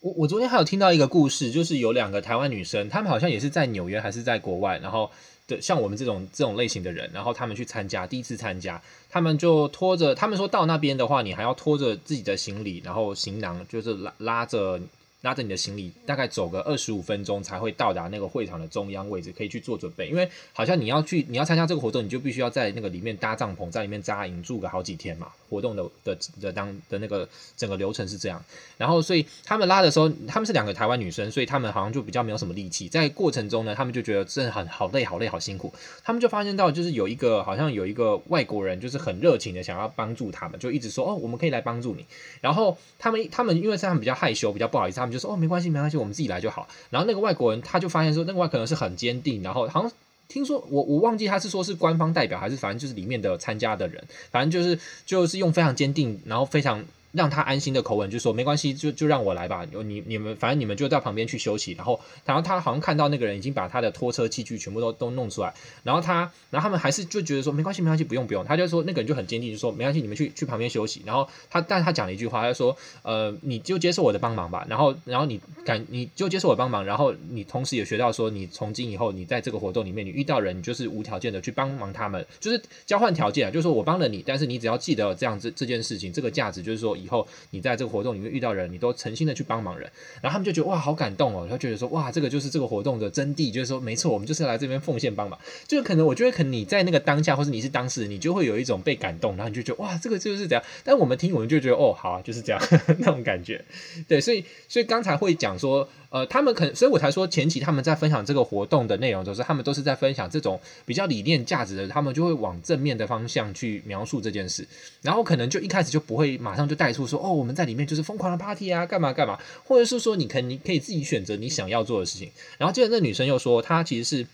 我我昨天还有听到一个故事，就是有两个台湾女生，她们好像也是在纽约还是在国外，然后的像我们这种这种类型的人，然后他们去参加第一次参加，他们就拖着，他们说到那边的话，你还要拖着自己的行李，然后行囊就是拉拉着。拉着你的行李，大概走个二十五分钟才会到达那个会场的中央位置，可以去做准备。因为好像你要去，你要参加这个活动，你就必须要在那个里面搭帐篷，在里面扎营住个好几天嘛。活动的的的当的那个整个流程是这样。然后，所以他们拉的时候，他们是两个台湾女生，所以他们好像就比较没有什么力气。在过程中呢，他们就觉得真的很好累，好累，好辛苦。他们就发现到，就是有一个好像有一个外国人，就是很热情的想要帮助他们，就一直说哦，我们可以来帮助你。然后他们他们因为是他们比较害羞，比较不好意思，他们就说哦，没关系，没关系，我们自己来就好。然后那个外国人他就发现说，那个外国人是很坚定，然后好像听说我我忘记他是说是官方代表还是反正就是里面的参加的人，反正就是就是用非常坚定，然后非常。让他安心的口吻就说没关系，就就让我来吧。你你们反正你们就到旁边去休息。然后然后他好像看到那个人已经把他的拖车器具全部都都弄出来。然后他然后他们还是就觉得说没关系没关系不用不用。他就说那个人就很坚定就说没关系你们去去旁边休息。然后他但他讲了一句话，他说呃你就接受我的帮忙吧。然后然后你感你就接受我帮忙。然后你同时也学到说你从今以后你在这个活动里面你遇到人你就是无条件的去帮忙他们，就是交换条件啊，就是说我帮了你，但是你只要记得这样子这件事情这个价值就是说以后你在这个活动里面遇到人，你都诚心的去帮忙人，然后他们就觉得哇，好感动哦，他觉得说哇，这个就是这个活动的真谛，就是说没错，我们就是来这边奉献帮忙。就可能我觉得可能你在那个当下，或是你是当事人，你就会有一种被感动，然后你就觉得哇，这个就是这样。但我们听，我们就觉得哦，好啊，就是这样 那种感觉。对，所以所以刚才会讲说。呃，他们可能，所以我才说前期他们在分享这个活动的内容，都是他们都是在分享这种比较理念价值的，他们就会往正面的方向去描述这件事，然后可能就一开始就不会马上就带说，哦，我们在里面就是疯狂的 party 啊，干嘛干嘛，或者是说你可你可以自己选择你想要做的事情，然后接着那女生又说，她其实是。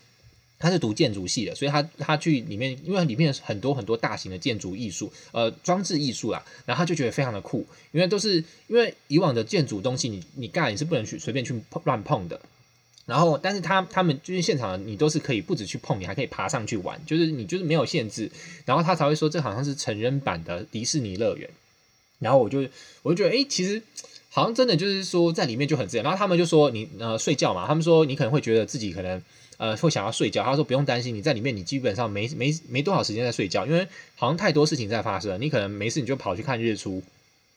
他是读建筑系的，所以他他去里面，因为里面很多很多大型的建筑艺术，呃，装置艺术啦，然后他就觉得非常的酷，因为都是因为以往的建筑东西你，你你盖你是不能去随便去乱碰的，然后但是他他们就是现场你都是可以不止去碰，你还可以爬上去玩，就是你就是没有限制，然后他才会说这好像是成人版的迪士尼乐园，然后我就我就觉得哎，其实好像真的就是说在里面就很自然，然后他们就说你呃睡觉嘛，他们说你可能会觉得自己可能。呃，会想要睡觉。他说不用担心，你在里面，你基本上没没没多少时间在睡觉，因为好像太多事情在发生。你可能没事你就跑去看日出，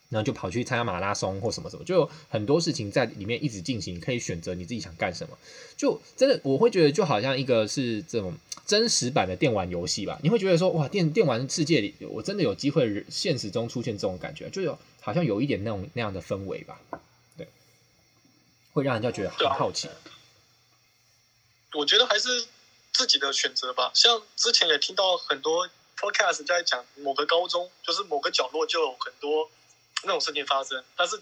然后就跑去参加马拉松或什么什么，就有很多事情在里面一直进行，可以选择你自己想干什么。就真的我会觉得，就好像一个是这种真实版的电玩游戏吧。你会觉得说，哇，电电玩世界里，我真的有机会现实中出现这种感觉，就有好像有一点那种那样的氛围吧。对，会让人家觉得很好奇。我觉得还是自己的选择吧。像之前也听到很多 podcast 在讲某个高中，就是某个角落就有很多。那种事情发生，但是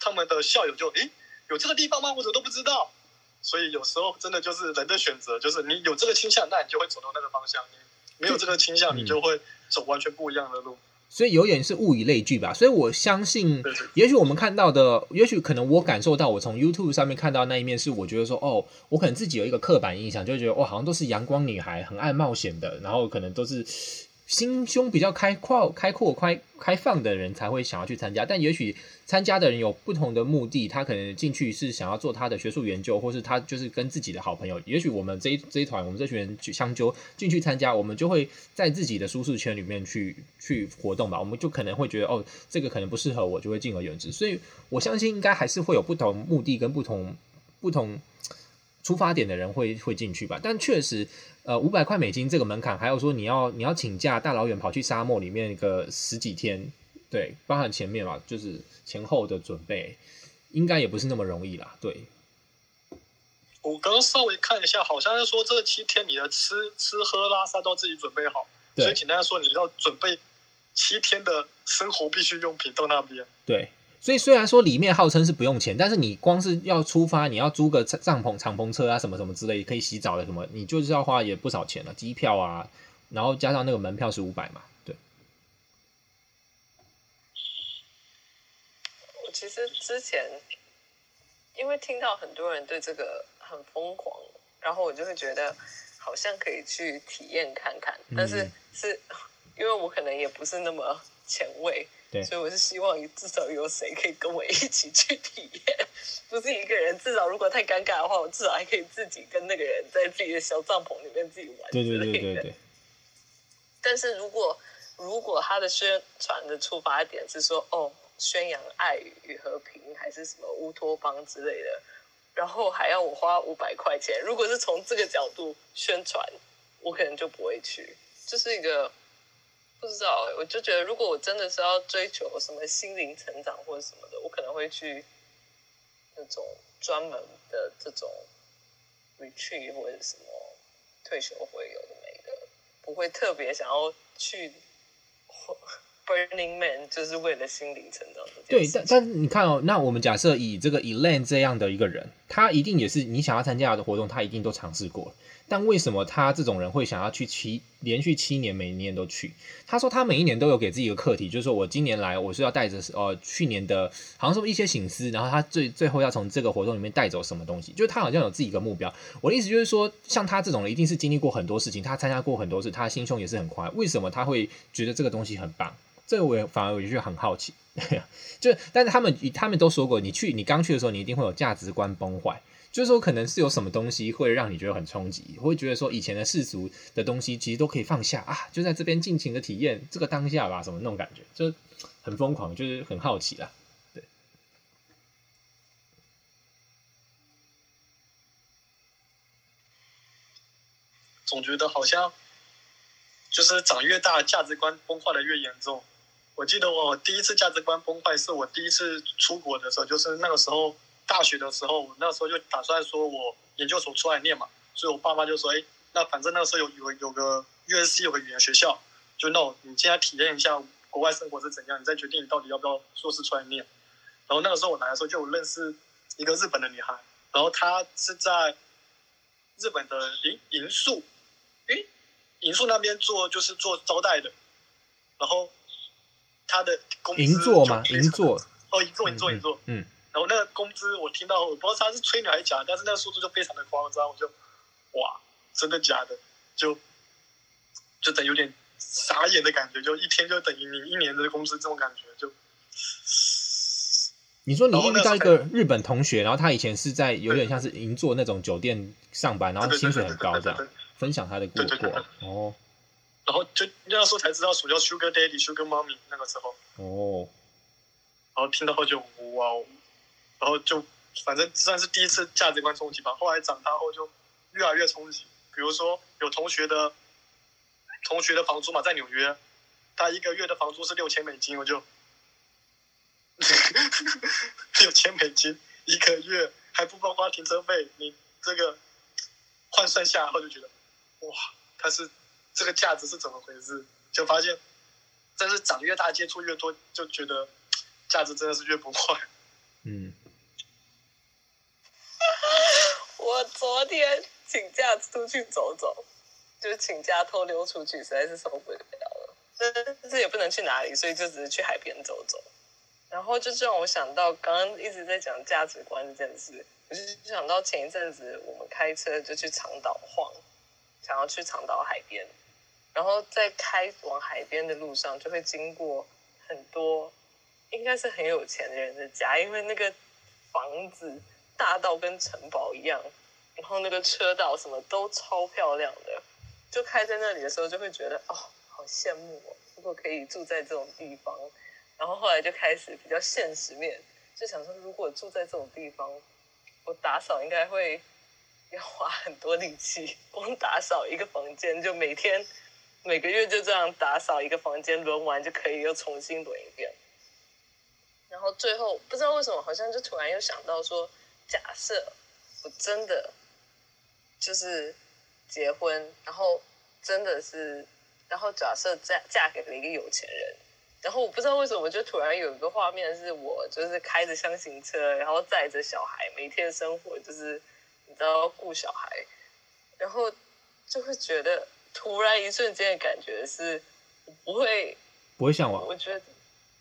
他们的校友就诶，有这个地方吗？我怎么都不知道。所以有时候真的就是人的选择，就是你有这个倾向，那你就会走到那个方向；你没有这个倾向，你就会走完全不一样的路。所以有点是物以类聚吧。所以我相信，也许我们看到的，也许可能我感受到，我从 YouTube 上面看到那一面，是我觉得说，哦，我可能自己有一个刻板印象，就会觉得哇，好像都是阳光女孩，很爱冒险的，然后可能都是。心胸比较开阔、开阔、开开放的人才会想要去参加，但也许参加的人有不同的目的，他可能进去是想要做他的学术研究，或是他就是跟自己的好朋友。也许我们这一这一团，我们这群人去相揪进去参加，我们就会在自己的舒适圈里面去去活动吧。我们就可能会觉得，哦，这个可能不适合我，就会敬而远之。所以我相信，应该还是会有不同目的跟不同不同出发点的人会会进去吧。但确实。呃，五百块美金这个门槛，还有说你要你要请假大老远跑去沙漠里面一个十几天，对，包含前面嘛，就是前后的准备，应该也不是那么容易啦。对，我刚刚稍微看一下，好像是说这七天你的吃吃喝拉撒都自己准备好，所以简单说，你要准备七天的生活必需用品到那边。对。所以虽然说里面号称是不用钱，但是你光是要出发，你要租个帐篷、敞篷车啊，什么什么之类，可以洗澡的什么，你就是要花也不少钱了，机票啊，然后加上那个门票是五百嘛，对。我其实之前因为听到很多人对这个很疯狂，然后我就会觉得好像可以去体验看看，但是是 因为我可能也不是那么前卫。对所以我是希望至少有谁可以跟我一起去体验，不是一个人。至少如果太尴尬的话，我至少还可以自己跟那个人在自己的小帐篷里面自己玩之类的。对对对对对。但是如果如果他的宣传的出发点是说哦，宣扬爱与和平，还是什么乌托邦之类的，然后还要我花五百块钱，如果是从这个角度宣传，我可能就不会去。这、就是一个。不知道，我就觉得，如果我真的是要追求什么心灵成长或者什么的，我可能会去那种专门的这种 retreat 或者什么退休会有的没的，不会特别想要去 Burning Man，就是为了心灵成长的。对，但但你看哦，那我们假设以这个 Elaine 这样的一个人，他一定也是你想要参加的活动，他一定都尝试过了。但为什么他这种人会想要去七连续七年每一年都去？他说他每一年都有给自己一个课题，就是说我今年来我是要带着呃去年的，好像说一些醒思，然后他最最后要从这个活动里面带走什么东西，就是他好像有自己一个目标。我的意思就是说，像他这种人一定是经历过很多事情，他参加过很多次，他心胸也是很宽。为什么他会觉得这个东西很棒？这个我反而我就很好奇。就但是他们他们都说过，你去你刚去的时候，你一定会有价值观崩坏。就是说，可能是有什么东西会让你觉得很冲击，会觉得说以前的世俗的东西其实都可以放下啊，就在这边尽情的体验这个当下吧，什么那种感觉，就很疯狂，就是很好奇啦。对，总觉得好像就是长越大，价值观崩坏的越严重。我记得我第一次价值观崩坏是我第一次出国的时候，就是那个时候。大学的时候，那时候就打算说，我研究所出来念嘛，所以我爸妈就说，哎，那反正那个时候有有有个 USC 有个语言学校，就那我你现在体验一下国外生活是怎样，你再决定你到底要不要硕士出来念。然后那个时候我来的时候就有认识一个日本的女孩，然后她是在日本的银银树，诶，银树那边做就是做招待的，然后她的工资银座吗？银座哦，银座银座银座，嗯。嗯然后那个工资我听到，我不知道他是吹牛还是假，但是那个数字就非常的夸张，我就哇，真的假的？就就等有点傻眼的感觉，就一天就等于你一年的工资这种感觉，就。你说你遇到一个日本同学，然后他以前是在有点像是银座那种酒店上班，然后薪水很高这样，分享他的过过哦。然后就那时候才知道什么叫 Sugar Daddy、Sugar Mommy 那个时候哦。然后听到后就哇哦，然后就反正算是第一次价值观冲击吧。后来长大后就越来越冲击，比如说有同学的同学的房租嘛，在纽约，他一个月的房租是六千美金，我就六千美金一个月还不包括停车费，你这个换算下来后就觉得哇，他是这个价值是怎么回事？就发现。但是长越大，接触越多，就觉得价值真的是越不坏。嗯。我昨天请假出去走走，就请假偷溜出去，实在是受不了了。但是也不能去哪里，所以就只是去海边走走。然后就让我想到刚刚一直在讲价值观这件事，我就想到前一阵子我们开车就去长岛晃，想要去长岛海边。然后在开往海边的路上，就会经过很多，应该是很有钱的人的家，因为那个房子大到跟城堡一样，然后那个车道什么都超漂亮的，就开在那里的时候，就会觉得哦，好羡慕哦，如果可以住在这种地方。然后后来就开始比较现实面，就想说，如果住在这种地方，我打扫应该会要花很多力气，光打扫一个房间就每天。每个月就这样打扫一个房间，轮完就可以又重新轮一遍。然后最后不知道为什么，好像就突然又想到说，假设我真的就是结婚，然后真的是，然后假设嫁嫁给了一个有钱人，然后我不知道为什么，就突然有一个画面是我就是开着厢型车，然后载着小孩，每天生活就是你知道顾小孩，然后就会觉得。突然一瞬间的感觉是我，不会，不会向往。我觉得，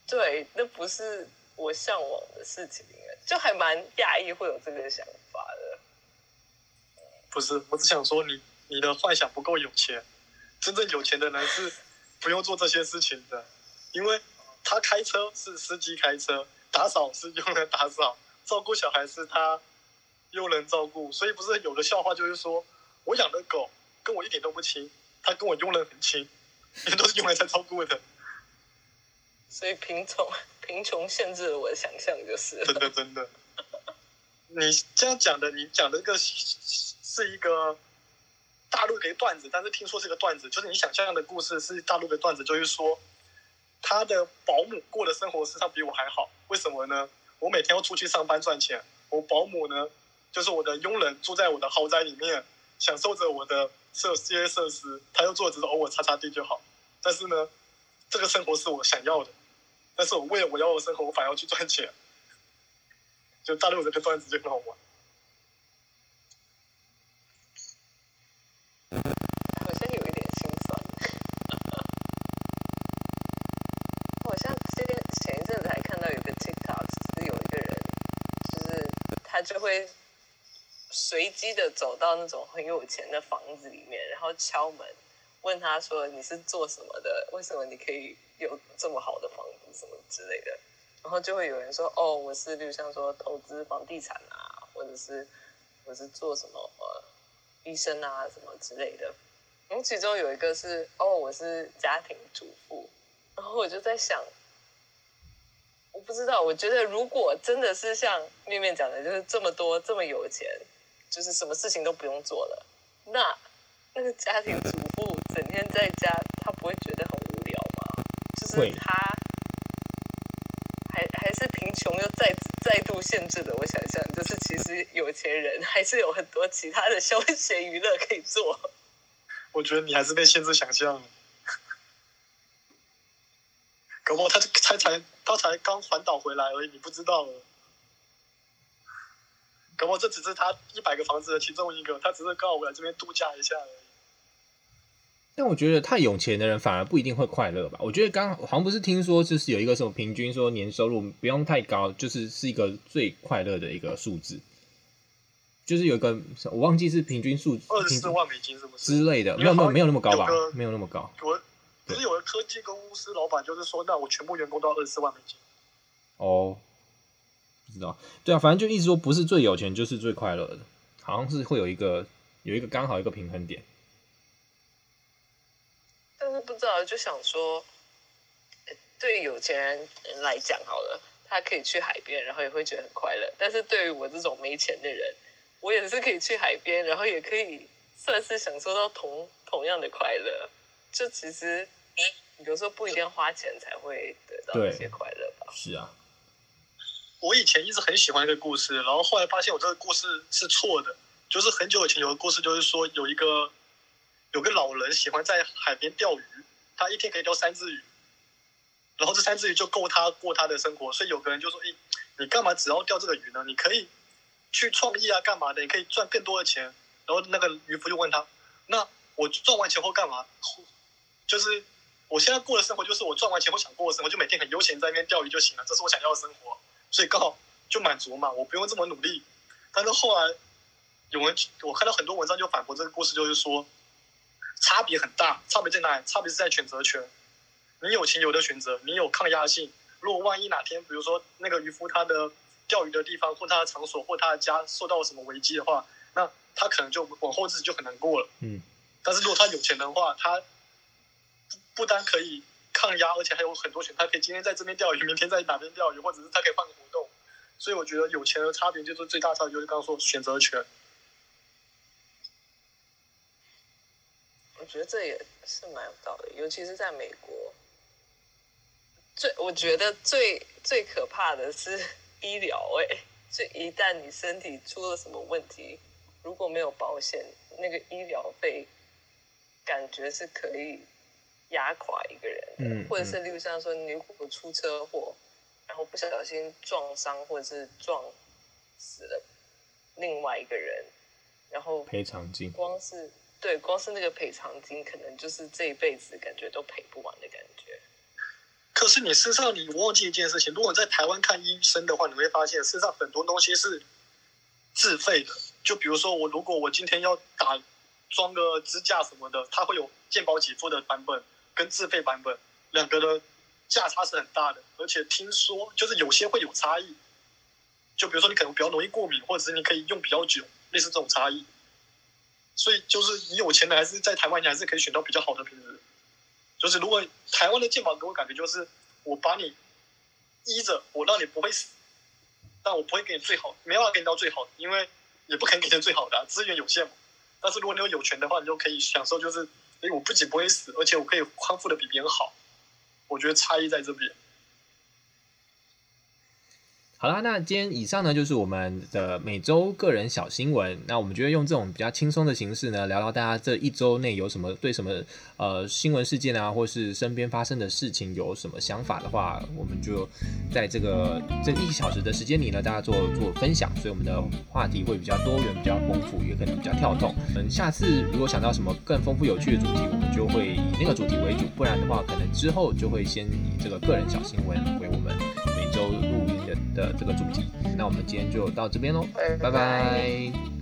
对，那不是我向往的事情，就还蛮讶异会有这个想法的。不是，我只想说你你的幻想不够有钱，真正有钱的人是不用做这些事情的，因为他开车是司机开车，打扫是佣人打扫，照顾小孩是他佣人照顾，所以不是有个笑话就是说，我养的狗跟我一点都不亲。他跟我佣人很亲，因为都是用来在照顾的，所以贫穷 贫穷限制了我的想象，就是真的真的。你这样讲的，你讲的这个是一个大陆的一个段子，但是听说这个段子就是你想象的故事是大陆的段子，就是说他的保姆过的生活实际上比我还好，为什么呢？我每天要出去上班赚钱，我保姆呢就是我的佣人，住在我的豪宅里面，享受着我的。设这些设施，他又做只是偶尔擦擦地就好。但是呢，这个生活是我想要的。但是我为了我要的生活，我反而要去赚钱。就大陆这个段子就很好玩。好像有一点心酸。好像前前一阵子还看到有个 TikTok，是有一个人，就是他就会。随机的走到那种很有钱的房子里面，然后敲门，问他说：“你是做什么的？为什么你可以有这么好的房子什么之类的？”然后就会有人说：“哦，我是，例如像说投资房地产啊，或者是我是做什么呃医生啊什么之类的。”然后其中有一个是：“哦，我是家庭主妇。”然后我就在想，我不知道，我觉得如果真的是像面面讲的，就是这么多这么有钱。就是什么事情都不用做了，那那个家庭主妇整天在家，他不会觉得很无聊吗？就是他还还是贫穷又再再度限制的我想象，就是其实有钱人还是有很多其他的休闲娱乐可以做。我觉得你还是被限制想象。搞不好他他才他才刚环岛回来而已，你不知道。可能这只是他一百个房子的其中一个，他只是刚好我来这边度假一下而已。但我觉得太有钱的人反而不一定会快乐吧？我觉得刚好像不是听说就是有一个什么平均说年收入不用太高，就是是一个最快乐的一个数字，就是有一个我忘记是平均数二十四万美金是不是之类的？没有没有没有那么高吧？没有那么高。我不是有个科技公司老板就是说，那我全部员工都要二十四万美金。哦。不知道，对啊，反正就一直说不是最有钱就是最快乐的，好像是会有一个有一个刚好一个平衡点。但是不知道，就想说，对有钱人来讲好了，他他可以去海边，然后也会觉得很快乐。但是对于我这种没钱的人，我也是可以去海边，然后也可以算是享受到同同样的快乐。就其实有时候不一定要花钱才会得到一些快乐吧。是啊，我以前一直很喜欢一个故事，然后后来发现我这个故事是错的。就是很久以前有个故事，就是说有一个有个老人喜欢在海边钓鱼，他一天可以钓三只鱼。然后这三只鱼就够他过他的生活，所以有个人就说：“诶，你干嘛只要钓这个鱼呢？你可以去创业啊，干嘛的？你可以赚更多的钱。”然后那个渔夫就问他：“那我赚完钱后干嘛？”就是我现在过的生活，就是我赚完钱后想过的生活，就每天很悠闲在那边钓鱼就行了，这是我想要的生活，所以刚好就满足嘛，我不用这么努力。但是后来有人我看到很多文章就反驳这个故事，就是说差别很大，差别在哪里？差别是在选择权。你有钱有的选择，你有抗压性。如果万一哪天，比如说那个渔夫他的钓鱼的地方或他的场所或他的家受到了什么危机的话，那他可能就往后日子就很难过了。嗯。但是如果他有钱的话，他不单可以抗压，而且还有很多选择，他可以今天在这边钓鱼，明天在哪边钓鱼，或者是他可以换个活动。所以我觉得有钱的差别就是最大差别就是刚刚说选择权。我觉得这也是蛮有道理，尤其是在美国。最我觉得最最可怕的是 医疗哎，就一旦你身体出了什么问题，如果没有保险，那个医疗费感觉是可以压垮一个人的，或者是例如像说你如果出车祸，然后不小心撞伤或者是撞死了另外一个人，然后赔偿金光是对光是那个赔偿金，可能就是这一辈子感觉都赔不完的感觉。可是你身上，你忘记一件事情，如果在台湾看医生的话，你会发现身上很多东西是自费的。就比如说我，如果我今天要打装个支架什么的，它会有健保给付的版本跟自费版本，两个的价差是很大的。而且听说就是有些会有差异。就比如说你可能比较容易过敏，或者是你可以用比较久，类似这种差异。所以就是你有钱的还是在台湾，你还是可以选到比较好的品质。就是如果台湾的健保给我感觉就是我把你医着，我让你不会死，但我不会给你最好，没办法给你到最好，因为也不可能给你最好的，资源有限嘛。但是如果你有有权的话，你就可以享受，就是哎，我不仅不会死，而且我可以康复的比别人好。我觉得差异在这边。好啦，那今天以上呢，就是我们的每周个人小新闻。那我们觉得用这种比较轻松的形式呢，聊聊大家这一周内有什么对什么呃新闻事件啊，或是身边发生的事情有什么想法的话，我们就在这个这一小时的时间里呢，大家做做分享。所以我们的话题会比较多元、比较丰富，也可能比较跳动。嗯，下次如果想到什么更丰富有趣的主题，我们就会以那个主题为主。不然的话，可能之后就会先以这个个人小新闻为我们的这个主题，那我们今天就到这边喽，拜拜。